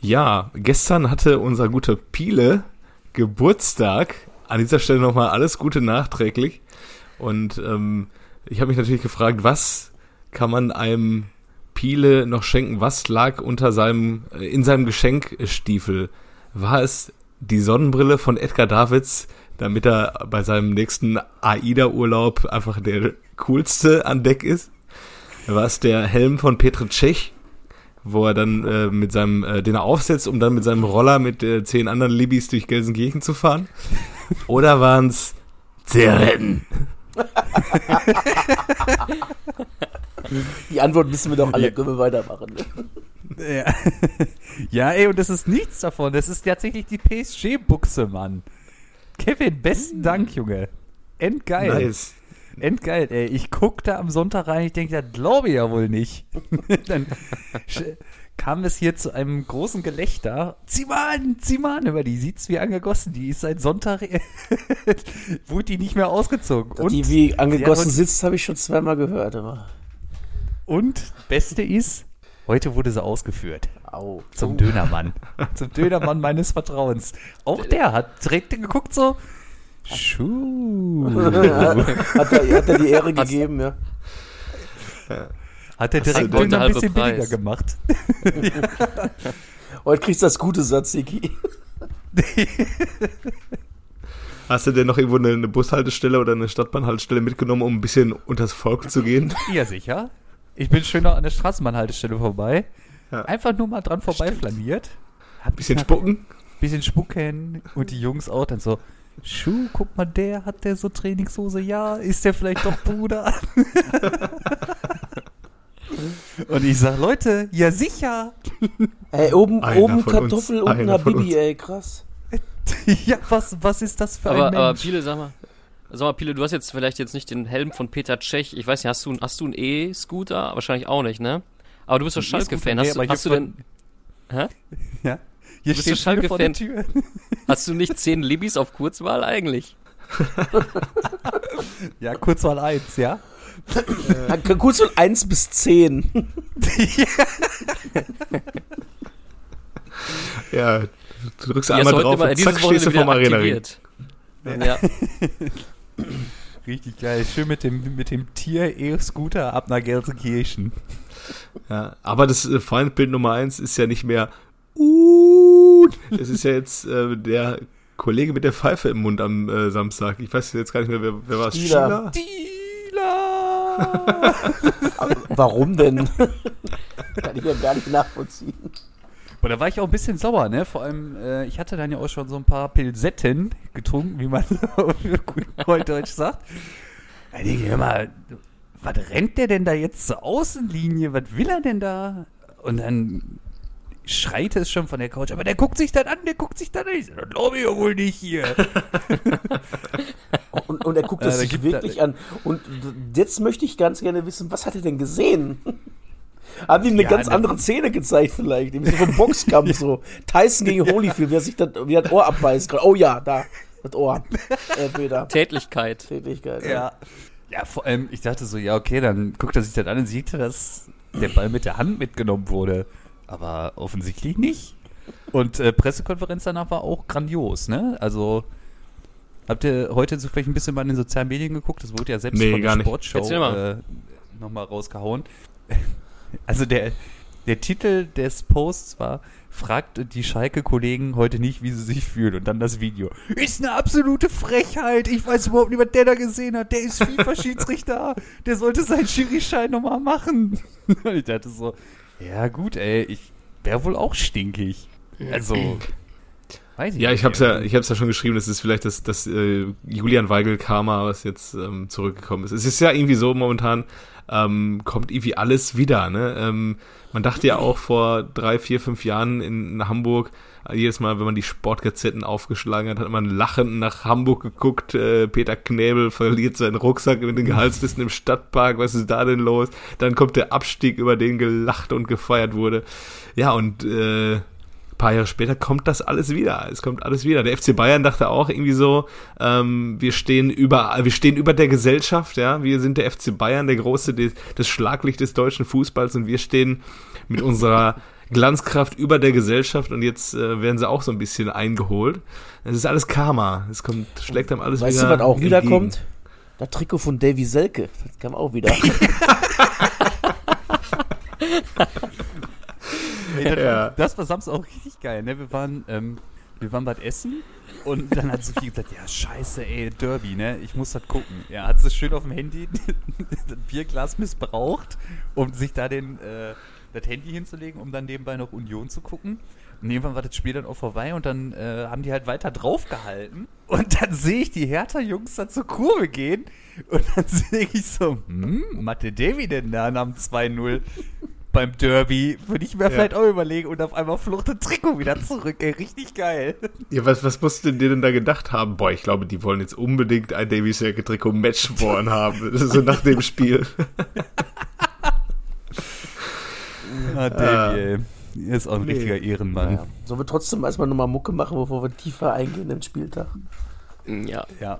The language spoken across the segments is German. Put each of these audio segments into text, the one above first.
Ja, gestern hatte unser guter Piele Geburtstag. An dieser Stelle nochmal alles Gute nachträglich. Und ähm, ich habe mich natürlich gefragt, was kann man einem Piele noch schenken? Was lag unter seinem, äh, in seinem Geschenkstiefel? War es die Sonnenbrille von Edgar Davids, damit er bei seinem nächsten AIDA-Urlaub einfach der coolste an Deck ist? War es der Helm von Petr Cech, wo er dann äh, mit seinem, äh, den er aufsetzt, um dann mit seinem Roller mit äh, zehn anderen Libis durch Gelsenkirchen zu fahren? Oder waren es Zigaretten? Die Antwort wissen wir doch alle, können wir weitermachen. Ja. ja, ey, und das ist nichts davon. Das ist tatsächlich die PSG-Buchse, Mann. Kevin, besten Dank, Junge. Endgeil. Nice. Endgeil, ey. Ich guck da am Sonntag rein, ich denke, das glaube ich ja wohl nicht. Dann kam es hier zu einem großen Gelächter. Zieh mal an, zieh mal an, über die sieht's wie angegossen. Die ist seit Sonntag, wurde die nicht mehr ausgezogen. Und die wie angegossen sitzt, habe ich schon zweimal gehört. Aber. Und Beste ist, heute wurde sie ausgeführt. Au. Zum Dönermann. Zum Dönermann meines Vertrauens. Auch der hat direkt geguckt so, Schuh. hat, er, hat er die Ehre gegeben, ja. Hat er direkt Döner ein bisschen Preis. billiger gemacht. Heute kriegst du das gute Satziki. Hast du denn noch irgendwo eine, eine Bushaltestelle oder eine Stadtbahnhaltestelle mitgenommen, um ein bisschen unters Volk zu gehen? Ja, sicher. Ich bin schön noch an der Straßenbahnhaltestelle vorbei. Ja. Einfach nur mal dran vorbeiflaniert. Ein bisschen spucken. Bisschen spucken und die Jungs auch dann so, Schuh, guck mal, der hat der so Trainingshose, ja, ist der vielleicht doch Bruder? Und ich sag, Leute, ja sicher. Ey, oben, oben Kartoffel, uns, unten Habibi, ey, krass. ja, was, was ist das für aber, ein Mensch? Aber Pile, sag mal, sag mal, Pile, du hast jetzt vielleicht jetzt nicht den Helm von Peter Tschech. Ich weiß nicht, hast du, hast du einen E-Scooter? Wahrscheinlich auch nicht, ne? Aber du bist doch Schalke-Fan. Hast, nee, hast du denn... Hä? Ja? Hier du steht Schalke vor der Tür. Hast du nicht zehn Libis auf Kurzwahl eigentlich? ja, Kurzwahl 1, ja? Äh, Kurzwahl 1 bis 10. ja, du drückst einmal drauf immer, und zack, stehst du vom Arena-Ring. Ja. Richtig geil. Schön mit dem, mit dem Tier-E-Scooter ab nach Gelsenkirchen. Ja, aber das äh, Feindbild Nummer 1 ist ja nicht mehr uh, es ist ja jetzt äh, der Kollege mit der Pfeife im Mund am äh, Samstag. Ich weiß jetzt gar nicht mehr, wer, wer war es? Stieler. Warum denn? Kann ich ja gar nicht nachvollziehen. Boah, da war ich auch ein bisschen sauer, ne? Vor allem, äh, ich hatte dann ja auch schon so ein paar Pilsetten getrunken, wie man gut Deutsch sagt. Da denke ich mal, was rennt der denn da jetzt zur Außenlinie? Was will er denn da? Und dann schreit es schon von der Couch, aber der guckt sich dann an, der guckt sich dann an. Ich sage, glaube ich ja wohl nicht hier. und, und, er guckt es sich wirklich an. Und jetzt möchte ich ganz gerne wissen, was hat er denn gesehen? Haben die eine ja, ganz ne andere Szene gezeigt vielleicht? Irgendwie so vom Boxkampf so. Tyson gegen Holyfield, wer sich das, wie das Ohr abbeißt. Oh ja, da, das Ohr. Äh, Peter. Tätlichkeit. Tätlichkeit, ja. ja. Ja, vor allem, ich dachte so, ja, okay, dann guckt er sich das an und sieht, dass der Ball mit der Hand mitgenommen wurde aber offensichtlich nicht. Und äh, Pressekonferenz danach war auch grandios, ne? Also habt ihr heute so vielleicht ein bisschen mal in den sozialen Medien geguckt? Das wurde ja selbst nee, von der Sportshow äh, nochmal rausgehauen. Also der, der Titel des Posts war fragt die Schalke-Kollegen heute nicht, wie sie sich fühlen. Und dann das Video. Ist eine absolute Frechheit. Ich weiß überhaupt nicht, was der da gesehen hat. Der ist FIFA-Schiedsrichter. Der sollte seinen Schiri-Schein nochmal machen. ich dachte so, ja, gut, ey, ich wäre wohl auch stinkig. Also, weiß ich Ja, ich hab's ja, ich hab's ja schon geschrieben, das ist vielleicht das, das äh, Julian Weigel-Karma, was jetzt ähm, zurückgekommen ist. Es ist ja irgendwie so momentan, ähm, kommt irgendwie alles wieder, ne? Ähm, man dachte ja auch vor drei, vier, fünf Jahren in, in Hamburg, jedes Mal, wenn man die Sportgazetten aufgeschlagen hat, hat man lachend nach Hamburg geguckt. Äh, Peter Knäbel verliert seinen Rucksack mit den Gehaltslisten im Stadtpark. Was ist da denn los? Dann kommt der Abstieg, über den gelacht und gefeiert wurde. Ja, und äh, paar Jahre später kommt das alles wieder. Es kommt alles wieder. Der FC Bayern dachte auch irgendwie so, ähm, wir stehen über, wir stehen über der Gesellschaft, ja. Wir sind der FC Bayern, der große, das Schlaglicht des deutschen Fußballs und wir stehen mit unserer Glanzkraft über der Gesellschaft und jetzt äh, werden sie auch so ein bisschen eingeholt. Es ist alles Karma. Es kommt, schlägt einem alles weißt wieder. Weißt du, was auch entgegen. wieder kommt? Das Trikot von Davy Selke. Das kam auch wieder. Ey, das, ja. das war Samstag auch richtig geil, ne? Wir waren, ähm, wir waren bald essen und dann hat Sophie gesagt, ja scheiße, ey, Derby, ne? Ich muss das gucken. Ja, hat sie schön auf dem Handy das Bierglas missbraucht, um sich da den, äh, das Handy hinzulegen, um dann nebenbei noch Union zu gucken. Und irgendwann war das Spiel dann auch vorbei und dann äh, haben die halt weiter draufgehalten. Und dann sehe ich die Hertha-Jungs da zur Kurve gehen und dann sehe ich so, hm, Mathe Davy denn da am 2-0 beim Derby, würde ich mir ja. vielleicht auch überlegen und auf einmal fluchtet Trikot wieder zurück, ey, richtig geil. Ja, was, was musst du denn da gedacht haben? Boah, ich glaube, die wollen jetzt unbedingt ein Davy Selke Trikot Matchborn haben, so nach dem Spiel. ah, Davy, ey. Er ist auch ein nee. richtiger Ehrenmann. Ja. Sollen wir trotzdem erstmal nochmal Mucke machen, bevor wir tiefer eingehen im Spieltag? Ja. Ja.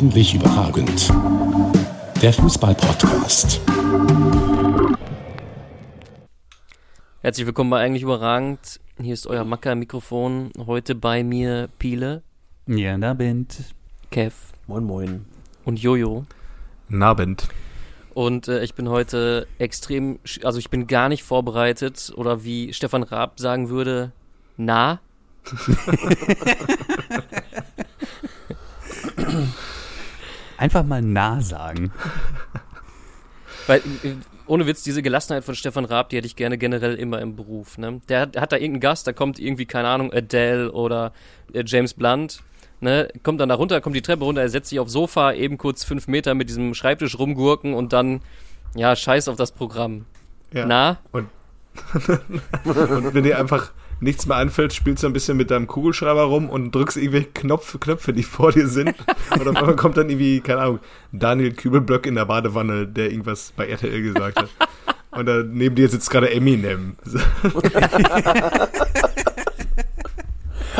Eigentlich überragend. Der Fußball-Podcast. Herzlich willkommen bei Eigentlich überragend. Hier ist euer Macker-Mikrofon. Heute bei mir Piele. Ja, da bin Kev. Moin, moin. Und Jojo. Nabend. Und äh, ich bin heute extrem, also ich bin gar nicht vorbereitet oder wie Stefan Raab sagen würde, na. Einfach mal nah sagen. Weil, äh, ohne Witz, diese Gelassenheit von Stefan Raab, die hätte ich gerne generell immer im Beruf. Ne? Der hat, hat da irgendeinen Gast, da kommt irgendwie, keine Ahnung, Adele oder äh, James Blunt. Ne, kommt dann da runter, kommt die Treppe runter, er setzt sich aufs Sofa, eben kurz fünf Meter mit diesem Schreibtisch rumgurken und dann, ja, scheiß auf das Programm. Ja. Na? Und, und wenn ihr einfach nichts mehr anfällt, spielst du ein bisschen mit deinem Kugelschreiber rum und drückst irgendwelche Knopf, Knöpfe, die vor dir sind. Und auf einmal kommt dann irgendwie, keine Ahnung, Daniel Kübelblöck in der Badewanne, der irgendwas bei RTL gesagt hat. Und da neben dir sitzt gerade Eminem.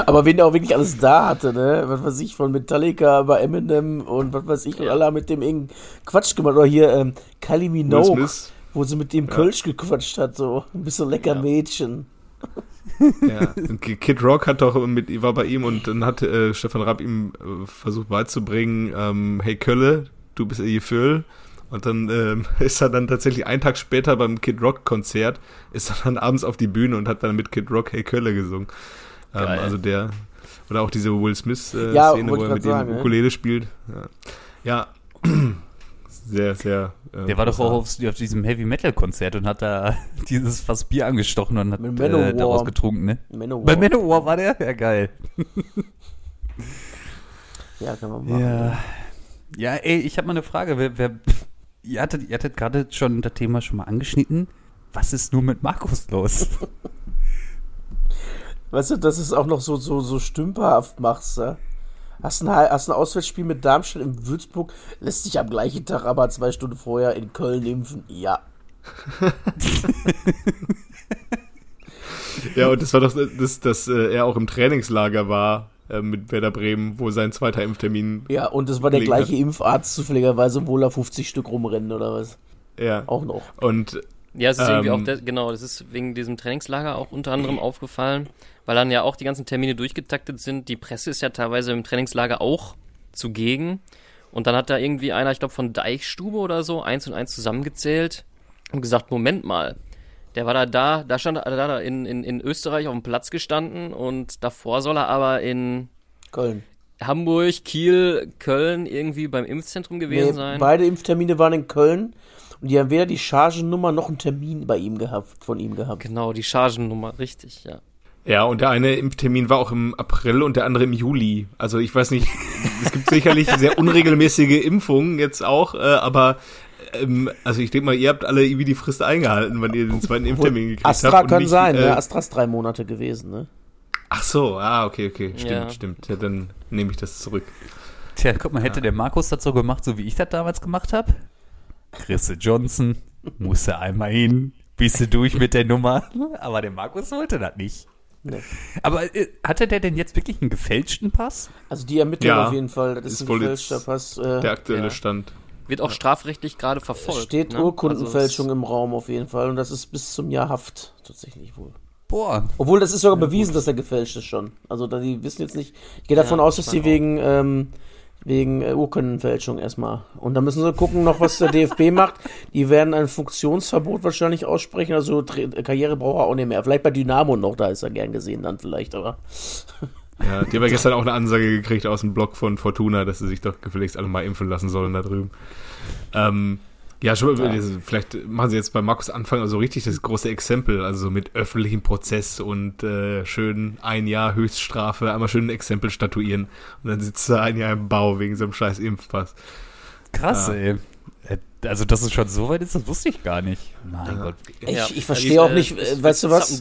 Aber wen der auch wirklich alles da hatte, ne? Was weiß ich, von Metallica über Eminem und was weiß ich, und alle haben mit dem irgendeinen Quatsch gemacht. Oder hier ähm, Kylie Minogue, wo sie mit dem ja. Kölsch gequatscht hat, so. Ein bisschen lecker ja. Mädchen. Ja, Kid Rock hat doch mit, war bei ihm und dann hat äh, Stefan Rapp ihm äh, versucht beizubringen, ähm, hey Kölle, du bist ihr Gefühl. Und dann ähm, ist er dann tatsächlich einen Tag später beim Kid Rock Konzert, ist er dann abends auf die Bühne und hat dann mit Kid Rock Hey Kölle gesungen. Ähm, also der, oder auch diese Will Smith äh, ja, Szene, wo er mit sagen, dem Ukulele ja. spielt. Ja, ja. sehr, sehr. Äh, der war doch auch auf, auf, diesem Heavy Metal Konzert und hat da dieses Fass Bier angestochen und hat äh, daraus getrunken, ne? Manowar. Bei Manowar war der? Ja, geil. ja, kann man machen. Ja, ja ey, ich habe mal eine Frage. Wer, wer, ihr hattet, ihr hattet gerade schon das Thema schon mal angeschnitten. Was ist nur mit Markus los? weißt du, dass es auch noch so, so, so stümperhaft machst, ja? Hast ein, hast ein Auswärtsspiel mit Darmstadt in Würzburg, lässt sich am gleichen Tag aber zwei Stunden vorher in Köln impfen. Ja. ja, und das war doch das, dass äh, er auch im Trainingslager war äh, mit Werder Bremen, wo sein zweiter Impftermin. Ja, und das war der gleiche hat. Impfarzt zufälligerweise, obwohl er 50 Stück rumrennen oder was. Ja. Auch noch. Und ja, es ist ähm, irgendwie auch, de- genau, das ist wegen diesem Trainingslager auch unter anderem aufgefallen, weil dann ja auch die ganzen Termine durchgetaktet sind. Die Presse ist ja teilweise im Trainingslager auch zugegen. Und dann hat da irgendwie einer, ich glaube von Deichstube oder so, eins und eins zusammengezählt und gesagt, Moment mal, der war da da, da stand er da in, in, in Österreich auf dem Platz gestanden und davor soll er aber in Köln. Hamburg, Kiel, Köln irgendwie beim Impfzentrum gewesen nee, sein. Beide Impftermine waren in Köln und die haben weder die Chargennummer noch einen Termin bei ihm gehabt, von ihm gehabt. Genau, die Chargennummer, richtig, ja. Ja, und der eine Impftermin war auch im April und der andere im Juli. Also ich weiß nicht, es gibt sicherlich sehr unregelmäßige Impfungen jetzt auch, äh, aber ähm, also ich denke mal, ihr habt alle irgendwie die Frist eingehalten, wenn ihr den zweiten Impftermin gekriegt Astra habt. Astra kann nicht, sein, ne? äh, ne? Astra ist drei Monate gewesen, ne? Ach so, ah, okay, okay, stimmt, ja. stimmt. Ja, dann nehme ich das zurück. Tja, guck mal, hätte ja. der Markus das so gemacht, so wie ich das damals gemacht habe? Chris Johnson musste einmal hin, bist du durch mit der Nummer. Aber der Markus wollte das nicht. Nee. Aber äh, hatte der denn jetzt wirklich einen gefälschten Pass? Also die ermitteln ja, auf jeden Fall, das ist, ist ein gefälschter Pass. Äh, der aktuelle ja. Stand. Wird auch strafrechtlich gerade verfolgt. Steht ne? Urkundenfälschung also im Raum auf jeden Fall und das ist bis zum Jahr Haft tatsächlich wohl. Boah. Obwohl, das ist sogar ja, bewiesen, gut. dass er gefälscht ist schon. Also, die wissen jetzt nicht. Ich gehe davon ja, aus, dass sie wegen, ähm, wegen äh, Urkundenfälschung erstmal. Und dann müssen sie gucken, noch was der DFB macht. Die werden ein Funktionsverbot wahrscheinlich aussprechen. Also, Karriere braucht er auch nicht mehr. Vielleicht bei Dynamo noch, da ist er gern gesehen dann vielleicht, aber. Ja, die haben ja gestern auch eine Ansage gekriegt aus dem Blog von Fortuna, dass sie sich doch gefälligst alle mal impfen lassen sollen da drüben. Ähm, ja, schon, ja. vielleicht machen sie jetzt bei Markus Anfang also richtig das große Exempel, also mit öffentlichem Prozess und äh, schön ein Jahr Höchststrafe, einmal schön ein Exempel statuieren und dann sitzt er ein Jahr im Bau wegen so einem scheiß Impfpass. Krass, ja. ey. Äh, also, dass es schon so weit ist, das wusste ich gar nicht. Mein ja. Gott. Ich, ich verstehe auch nicht, äh, weißt du was?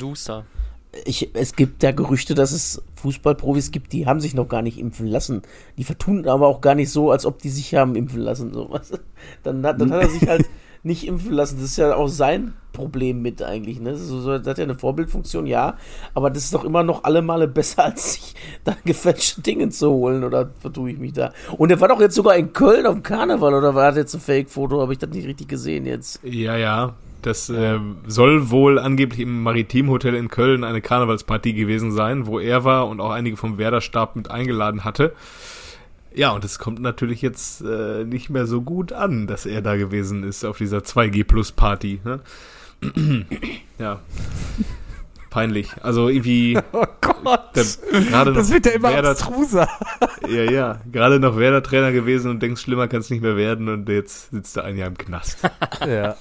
Ich, es gibt ja Gerüchte, dass es Fußballprofis gibt, die haben sich noch gar nicht impfen lassen. Die vertun aber auch gar nicht so, als ob die sich haben impfen lassen. So. Dann, hat, dann hat er sich halt nicht impfen lassen. Das ist ja auch sein Problem mit eigentlich. Ne? So, so, das hat ja eine Vorbildfunktion, ja. Aber das ist doch immer noch alle Male besser, als sich da gefälschte Dinge zu holen. Oder vertue ich mich da? Und er war doch jetzt sogar in Köln auf dem Karneval. Oder war das jetzt ein Fake-Foto? Habe ich das nicht richtig gesehen jetzt? Ja, ja. Das äh, soll wohl angeblich im Maritimhotel in Köln eine Karnevalsparty gewesen sein, wo er war und auch einige vom Werder-Stab mit eingeladen hatte. Ja, und es kommt natürlich jetzt äh, nicht mehr so gut an, dass er da gewesen ist auf dieser 2G Plus Party. Ne? Ja peinlich. Also irgendwie. Oh Gott. gerade das wird ja immer Werder, abstruser. Ja, ja. Gerade noch Werder-Trainer gewesen und denkst, schlimmer kann es nicht mehr werden und jetzt sitzt er ein Jahr im Knast. Ja.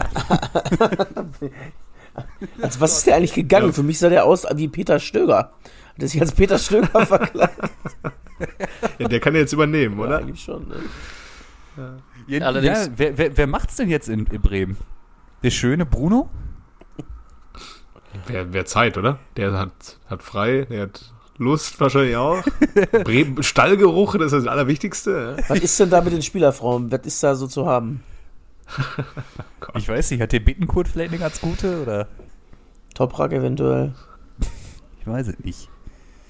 also was ist der eigentlich gegangen? Ja. Für mich sah der aus wie Peter Stöger. Hat er sich als Peter Stöger verkleidet? ja, der kann jetzt übernehmen, oder? Ja, eigentlich schon, ne? Ja. Allerdings, ja, wer, wer, wer macht's denn jetzt in, in Bremen? Der schöne Bruno? Wer, wer Zeit, oder? Der hat, hat frei, der hat Lust wahrscheinlich auch. Stallgeruch, das ist das Allerwichtigste. Was ist denn da mit den Spielerfrauen? Was ist da so zu haben? ich weiß nicht, hat der Bittenkurt vielleicht eine ganz gute oder? Toprak eventuell. Ich weiß es nicht.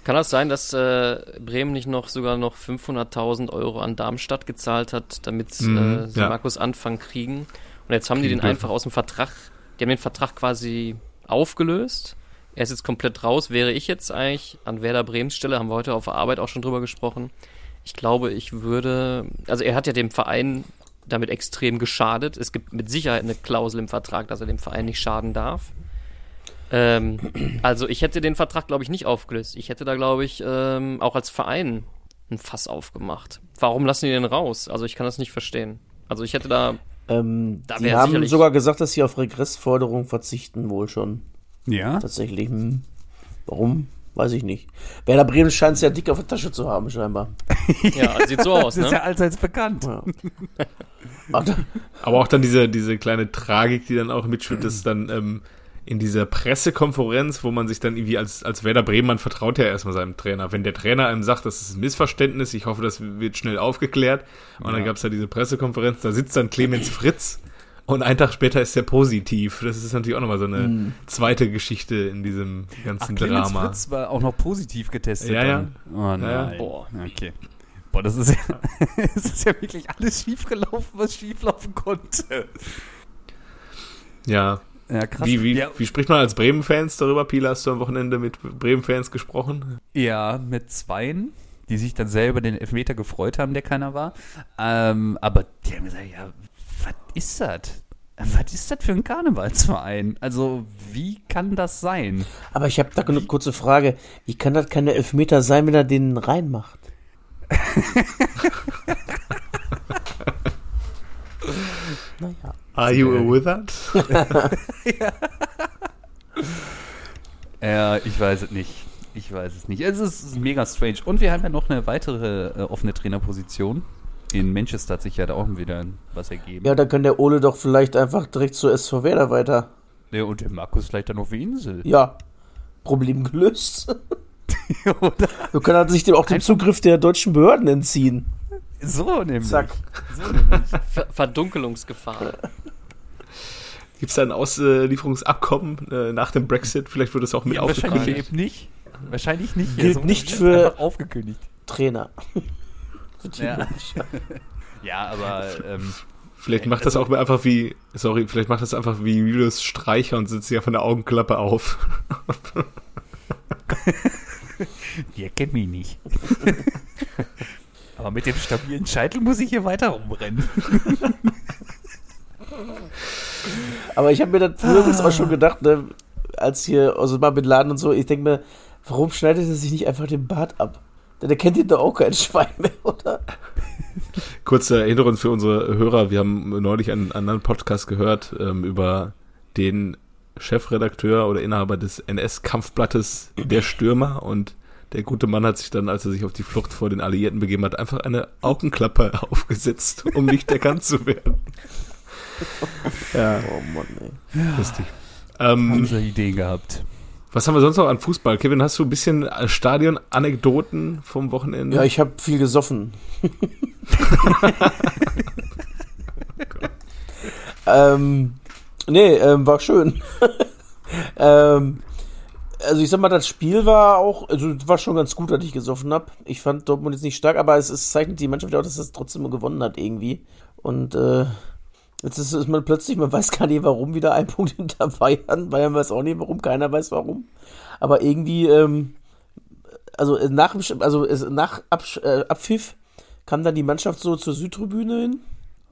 Kann das sein, dass äh, Bremen nicht noch sogar noch 500.000 Euro an Darmstadt gezahlt hat, damit mm, äh, sie ja. Markus Anfang kriegen? Und jetzt haben die den einfach aus dem Vertrag, die haben den Vertrag quasi aufgelöst. Er ist jetzt komplett raus. Wäre ich jetzt eigentlich an Werder Bremens Stelle, haben wir heute auf der Arbeit auch schon drüber gesprochen. Ich glaube, ich würde, also er hat ja dem Verein damit extrem geschadet. Es gibt mit Sicherheit eine Klausel im Vertrag, dass er dem Verein nicht schaden darf. Ähm, also ich hätte den Vertrag, glaube ich, nicht aufgelöst. Ich hätte da, glaube ich, ähm, auch als Verein ein Fass aufgemacht. Warum lassen die den raus? Also ich kann das nicht verstehen. Also ich hätte da ähm, die haben sogar gesagt, dass sie auf Regressforderungen verzichten, wohl schon. Ja. Tatsächlich. Hm. Warum? Weiß ich nicht. Werder Bremen scheint es ja dick auf der Tasche zu haben, scheinbar. ja, sieht so aus, ne? Das ist ja allseits bekannt. Ja. Aber auch dann diese, diese kleine Tragik, die dann auch mitschwimmt, dass dann ähm, in dieser Pressekonferenz, wo man sich dann irgendwie als, als Werder Bremen, man vertraut ja erstmal seinem Trainer. Wenn der Trainer einem sagt, das ist ein Missverständnis, ich hoffe, das wird schnell aufgeklärt. Und ja. dann gab es ja diese Pressekonferenz, da sitzt dann Clemens Fritz und einen Tag später ist er positiv. Das ist natürlich auch nochmal so eine mhm. zweite Geschichte in diesem ganzen Ach, Clemens Drama. Fritz war auch noch positiv getestet. Ja, ja. Oh nein. Ja. Boah, okay. Boah, das ist ja, das ist ja wirklich alles schiefgelaufen, was schieflaufen konnte. Ja, ja, krass. Wie, wie, ja. wie spricht man als Bremen-Fans darüber? Pila, hast du am Wochenende mit Bremen-Fans gesprochen? Ja, mit zweien, die sich dann selber den Elfmeter gefreut haben, der keiner war. Ähm, aber die haben gesagt, ja, was ist das? Was ist das für ein Karnevalsverein? Also, wie kann das sein? Aber ich habe da eine kurze Frage. Wie kann das keine Elfmeter sein, wenn er den reinmacht? naja. Are you a wizard? ja. ich weiß es nicht. Ich weiß es nicht. Es ist mega strange. Und wir haben ja noch eine weitere äh, offene Trainerposition. In Manchester hat sich ja da auch wieder was ergeben. Ja, da kann der Ole doch vielleicht einfach direkt zur SV Werder weiter. Ja, und der Markus vielleicht dann auf die Insel. Ja. Problem gelöst. Oder? So kann er sich dem auch den Zugriff der deutschen Behörden entziehen. So nämlich. Zack. So nämlich. Ver Verdunkelungsgefahr. Gibt es da ein Auslieferungsabkommen äh, nach dem Brexit? Vielleicht wird es auch mit ja, Wahrscheinlich eben nicht. Wahrscheinlich nicht. Gilt also, nicht für aufgekündigt. Trainer. ja. ja, aber ähm, Vielleicht macht das auch einfach wie, sorry, vielleicht macht das einfach wie Julius Streicher und sitzt ja von der Augenklappe auf. Der kennt mich nicht. Aber mit dem stabilen Scheitel muss ich hier weiter rumrennen. Aber ich habe mir dann früher ah. auch schon gedacht, ne, als hier Osama Bin Laden und so, ich denke mir, warum schneidet er sich nicht einfach den Bart ab? Denn er kennt ihn doch auch kein Schwein mehr, oder? Kurze Erinnerung für unsere Hörer. Wir haben neulich einen anderen Podcast gehört ähm, über den Chefredakteur oder Inhaber des NS-Kampfblattes Der Stürmer und der gute Mann hat sich dann, als er sich auf die Flucht vor den Alliierten begeben hat, einfach eine Augenklappe aufgesetzt, um nicht erkannt zu werden. ja. Oh Mann, ey. Lustig. Ähm, Haben sie Ideen gehabt. Was haben wir sonst noch an Fußball? Kevin, hast du ein bisschen äh, Stadion-Anekdoten vom Wochenende? Ja, ich habe viel gesoffen. ähm, nee, ähm, war schön. ähm, also ich sag mal, das Spiel war auch, also war schon ganz gut, dass ich gesoffen habe. Ich fand Dortmund jetzt nicht stark, aber es, es zeichnet die Mannschaft auch, dass es trotzdem gewonnen hat irgendwie. Und äh, Jetzt ist, ist, man plötzlich, man weiß gar nicht warum, wieder ein Punkt hinter Bayern. Bayern weiß auch nicht warum, keiner weiß warum. Aber irgendwie, ähm, also nach, also nach Absch äh, Abpfiff kam dann die Mannschaft so zur Südtribüne hin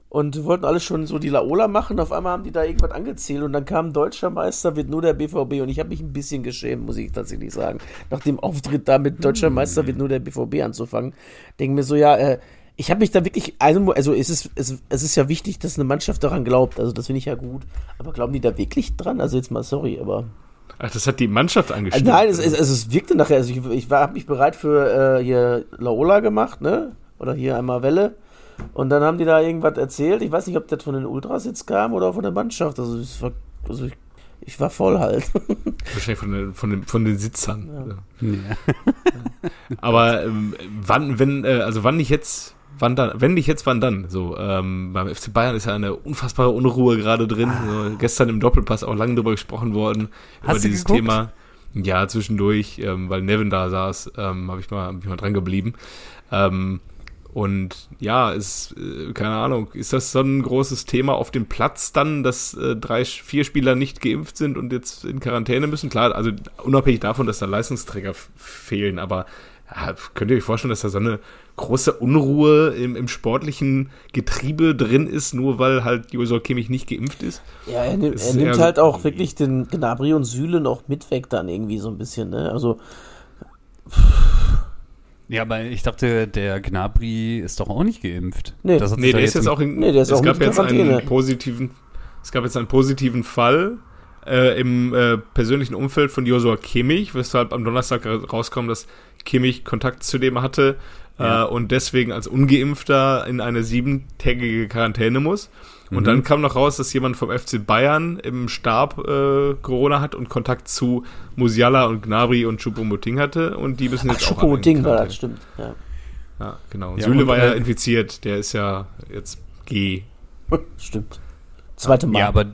und wollten alle schon so die Laola machen. Auf einmal haben die da irgendwas angezählt und dann kam Deutscher Meister, wird nur der BVB und ich habe mich ein bisschen geschämt, muss ich tatsächlich sagen. Nach dem Auftritt da mit Deutscher Meister wird nur der BVB anzufangen. Denke mir so, ja, äh, ich habe mich da wirklich, also, also es, ist, es, es ist ja wichtig, dass eine Mannschaft daran glaubt. Also das finde ich ja gut. Aber glauben die da wirklich dran? Also jetzt mal sorry, aber. Ach, das hat die Mannschaft angeschrieben. Nein, es, es, es wirkte nachher. Also ich, ich habe mich bereit für äh, hier Laola gemacht, ne? Oder hier einmal Welle. Und dann haben die da irgendwas erzählt. Ich weiß nicht, ob das von den Ultras jetzt kam oder von der Mannschaft. Also, es war, also ich, ich war voll halt. Wahrscheinlich von den, von den, von den Sitzern. Ja. Ja. Aber ähm, wann, wenn, äh, also wann nicht jetzt wann dann, wenn nicht jetzt, wann dann? So, ähm, beim FC Bayern ist ja eine unfassbare Unruhe gerade drin. Ah. So, gestern im Doppelpass auch lange drüber gesprochen worden, Hast über dieses geguckt? Thema. Ja, zwischendurch, ähm, weil Nevin da saß, ähm, habe ich mal, hab ich mal dran geblieben. Ähm, und ja, ist, äh, keine Ahnung, ist das so ein großes Thema auf dem Platz dann, dass äh, drei, vier Spieler nicht geimpft sind und jetzt in Quarantäne müssen? Klar, also unabhängig davon, dass da Leistungsträger fehlen, aber ja, könnt ihr euch vorstellen, dass da so eine große Unruhe im, im sportlichen Getriebe drin ist, nur weil halt Josua Kimmich nicht geimpft ist? Ja, er, nimm, er nimmt halt auch wirklich den Gnabry und Süle noch mit weg dann irgendwie so ein bisschen, ne? Also. Ja, aber ich dachte, der Gnabry ist doch auch nicht geimpft. Nee, das nee der ist jetzt auch in, nee, der ist es auch gab jetzt einen positiven, es gab jetzt einen positiven Fall äh, im äh, persönlichen Umfeld von Josua Kimmich, weshalb am Donnerstag rauskam, dass Kimmich Kontakt zu dem hatte ja. äh, und deswegen als Ungeimpfter in eine siebentägige Quarantäne muss. Und mhm. dann kam noch raus, dass jemand vom FC Bayern im Stab äh, Corona hat und Kontakt zu Musiala und Gnabry und Choupo-Moting hatte und die müssen jetzt Ach, auch Choupo-Moting war das, stimmt. Ja, ja genau. Ja, Süle war ja äh, infiziert, der ist ja jetzt G. Stimmt. Zweite Mal. Ja, aber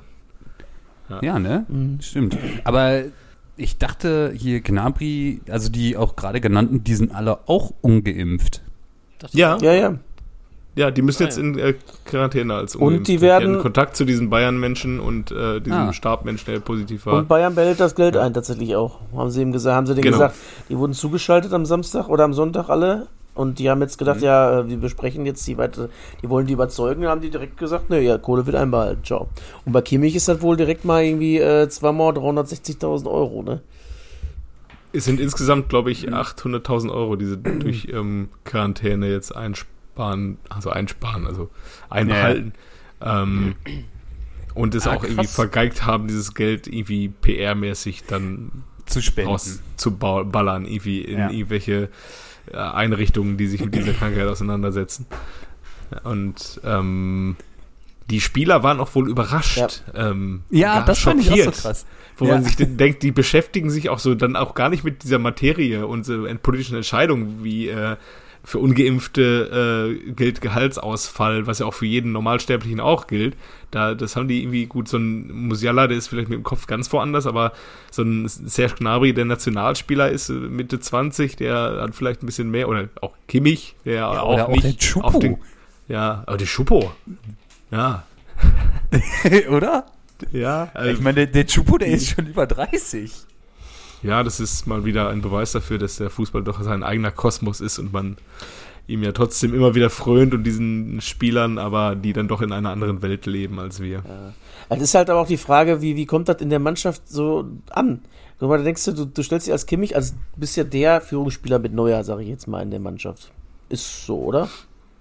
ja, ja ne? Mhm. Stimmt. Aber ich dachte hier Gnabry, also die auch gerade genannten, die sind alle auch ungeimpft. ja, ja, ja. Ja, die müssen ah, jetzt in äh, Quarantäne als ungeimpft. Und die werden die Kontakt zu diesen Bayern-Menschen und äh, diesem ah. Stabmenschen, der positiv war. Und Bayern behält das Geld ja. ein tatsächlich auch. Haben sie ihm gesagt, haben sie denen genau. gesagt, die wurden zugeschaltet am Samstag oder am Sonntag alle und die haben jetzt gedacht, mhm. ja, äh, wir besprechen jetzt die weiter, die wollen die überzeugen, haben die direkt gesagt, ne, ja, Kohle wird einbehalten, ciao. Und bei Kimmich ist das wohl direkt mal irgendwie äh, zweimal 360.000 Euro, ne? Es sind insgesamt, glaube ich, 800.000 Euro, die sie durch ähm, Quarantäne jetzt einsparen, also einsparen, also einbehalten. Ja. Ähm, und es ah, auch krass. irgendwie vergeigt haben, dieses Geld irgendwie PR-mäßig dann zu spenden. Rauszuballern, irgendwie in ja. irgendwelche äh, Einrichtungen, die sich mit dieser Krankheit auseinandersetzen. Und ähm, die Spieler waren auch wohl überrascht. Ja, ähm, ja das schockiert, fand ich auch so krass. Wo ja. man sich denkt, die beschäftigen sich auch so dann auch gar nicht mit dieser Materie und so politischen Entscheidungen wie äh, für Ungeimpfte äh, gilt Gehaltsausfall, was ja auch für jeden Normalsterblichen auch gilt. Da, das haben die irgendwie gut. So ein Musiala, der ist vielleicht mit dem Kopf ganz woanders, aber so ein Serge Gnabry, der Nationalspieler ist, äh, Mitte 20, der hat vielleicht ein bisschen mehr, oder auch Kimmich, der ja, auch, auch nicht auf den, ja, aber der Schupo, ja. oder? Ja. Also, ich meine, der, der Chupo, der ist schon über 30. Ja, das ist mal wieder ein Beweis dafür, dass der Fußball doch sein eigener Kosmos ist und man ihm ja trotzdem immer wieder frönt und diesen Spielern, aber die dann doch in einer anderen Welt leben als wir. Ja. Es ist halt aber auch die Frage, wie, wie kommt das in der Mannschaft so an? Da denkst du, du, du stellst dich als Kimmich, als bist ja der Führungsspieler mit Neuer, sage ich jetzt mal, in der Mannschaft. Ist so, oder?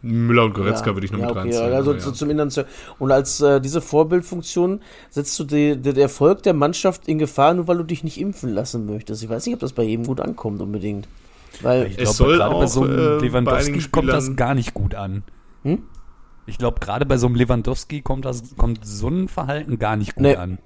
Müller und Goretzka ja, würde ich noch ja, mit okay, reinziehen. Also ja. zum Innern und als äh, diese Vorbildfunktion setzt du die, den Erfolg der Mannschaft in Gefahr, nur weil du dich nicht impfen lassen möchtest. Ich weiß nicht, ob das bei jedem gut ankommt unbedingt. Weil ich glaube, gerade bei so einem äh, Lewandowski kommt das gar nicht gut an. Hm? Ich glaube, gerade bei so einem Lewandowski kommt das kommt so ein Verhalten gar nicht gut nee. an.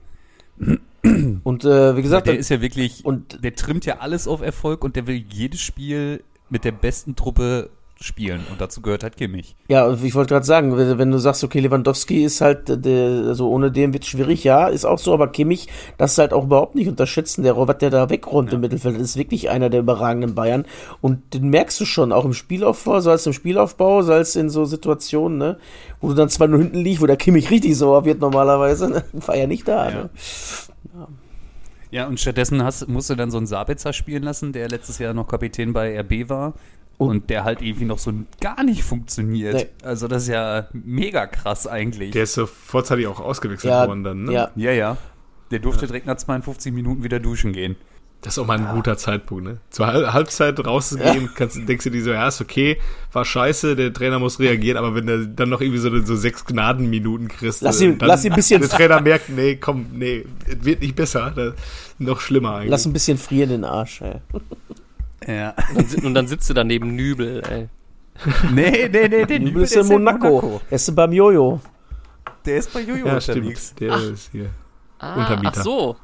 Und äh, wie gesagt, der ist ja wirklich und der trimmt ja alles auf Erfolg und der will jedes Spiel mit der besten Truppe spielen. Und dazu gehört halt Kimmich. Ja, ich wollte gerade sagen, wenn du sagst, okay, Lewandowski ist halt, der, also ohne den wird schwierig, ja, ist auch so, aber Kimmich, das ist halt auch überhaupt nicht unterschätzen. Der Robert, der da wegräumt ja. im Mittelfeld, ist wirklich einer der überragenden Bayern. Und den merkst du schon, auch im Spielaufbau, so als im Spielaufbau, so als in so Situationen, ne, wo du dann zwar nur hinten liegst, wo der Kimmich richtig sauer wird normalerweise, ne? war ja nicht da, ja. ne? Ja. Ja, und stattdessen hast, musst du dann so einen Sabitzer spielen lassen, der letztes Jahr noch Kapitän bei RB war. Und, und, der halt irgendwie noch so gar nicht funktioniert. Nee. Also das ist ja mega krass eigentlich. Der ist so vorzeitig auch ausgewechselt ja, worden dann, ne? Ja, ja. ja. Der durfte ja. direkt nach 52 Minuten wieder duschen gehen. Das ist auch mal ein guter Zeitpunkt, ne? Zur Halbzeit rauszugehen, kannst, denkst du dir so, ja, ist okay, war scheiße, der Trainer muss reagieren, aber wenn du dann noch irgendwie so, so sechs Gnadenminuten kriegst, lass ihn, dann, lass ihn ein bisschen. Der Trainer merkt, nee, komm, nee, wird nicht besser, das, noch schlimmer eigentlich. Lass ein bisschen frieren den Arsch, ey. Ja. Und, und dann sitzt du da neben Nübel, ey. Nee, nee, nee, der Nübel ist in Monaco. Monaco. Er ist beim Jojo. Der ist bei Jojo ja, unterwegs. Stimmt. Der ach. ist hier. Ah, Untermieter. Ach so.